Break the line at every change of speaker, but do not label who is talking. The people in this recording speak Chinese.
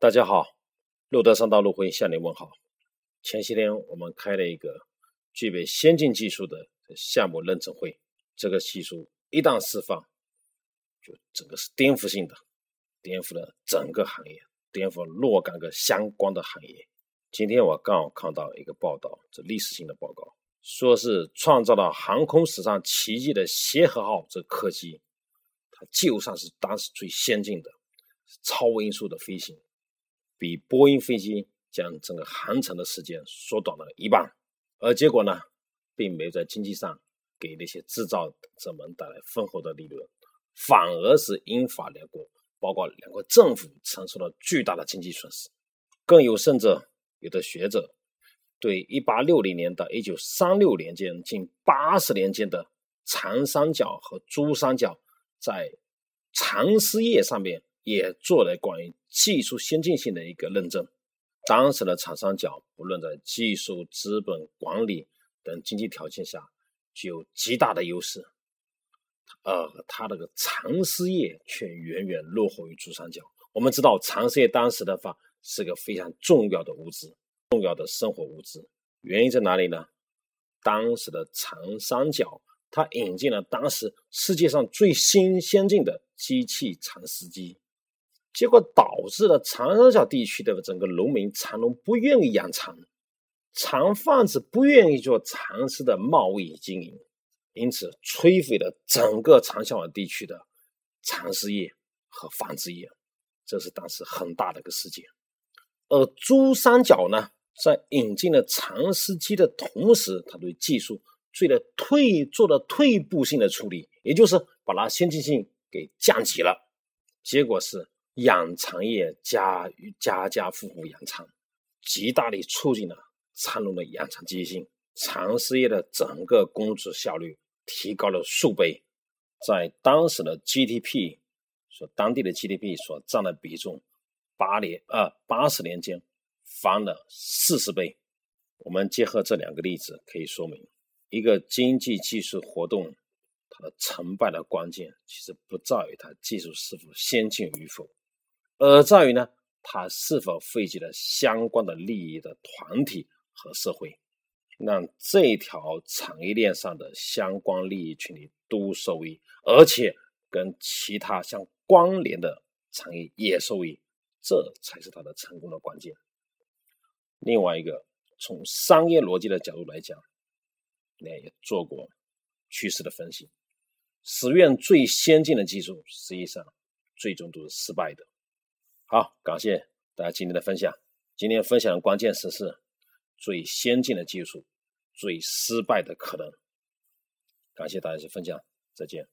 大家好，路德上道路会向您问好。前些天我们开了一个具备先进技术的项目认证会，这个技术一旦释放，就整个是颠覆性的，颠覆了整个行业，颠覆了若干个相关的行业。今天我刚好看到一个报道，这历史性的报告，说是创造了航空史上奇迹的协和号这客机，它技术上是当时最先进的，超音速的飞行。比波音飞机将整个航程的时间缩短了一半，而结果呢，并没有在经济上给那些制造者们带来丰厚的利润，反而是英法两国，包括两国政府承受了巨大的经济损失。更有甚者，有的学者对1860年到1936年间近80年间的长三角和珠三角在长丝业上面。也做了关于技术先进性的一个认证。当时的长三角不论在技术、资本、管理等经济条件下，具有极大的优势。呃，它那个长丝业却远远落后于珠三角。我们知道，长丝业当时的话是个非常重要的物资，重要的生活物资。原因在哪里呢？当时的长三角，它引进了当时世界上最新先进的机器蚕丝机。结果导致了长三角地区的整个农民长农不愿意养蚕，长贩子不愿意做蚕丝的贸易经营，因此摧毁了整个长三角地区的蚕丝业和纺织业，这是当时很大的一个事件。而珠三角呢，在引进了蚕丝机的同时，它对技术做了退做了退步性的处理，也就是把它先进性给降级了，结果是。养蚕业家家家户户养蚕，极大地促进了蚕农的养蚕积极性，蚕丝业的整个工作效率提高了数倍，在当时的 GDP 所当地的 GDP 所占的比重，八年呃八十年间翻了四十倍。我们结合这两个例子，可以说明一个经济技术活动它的成败的关键，其实不在于它技术是否先进与否。而在于呢，它是否惠及了相关的利益的团体和社会，让这条产业链上的相关利益群体都受益，而且跟其他相关联的产业也受益，这才是它的成功的关键。另外一个，从商业逻辑的角度来讲，那也做过趋势的分析，实验最先进的技术，实际上最终都是失败的。好，感谢大家今天的分享。今天分享的关键词是最先进的技术，最失败的可能。感谢大家的分享，再见。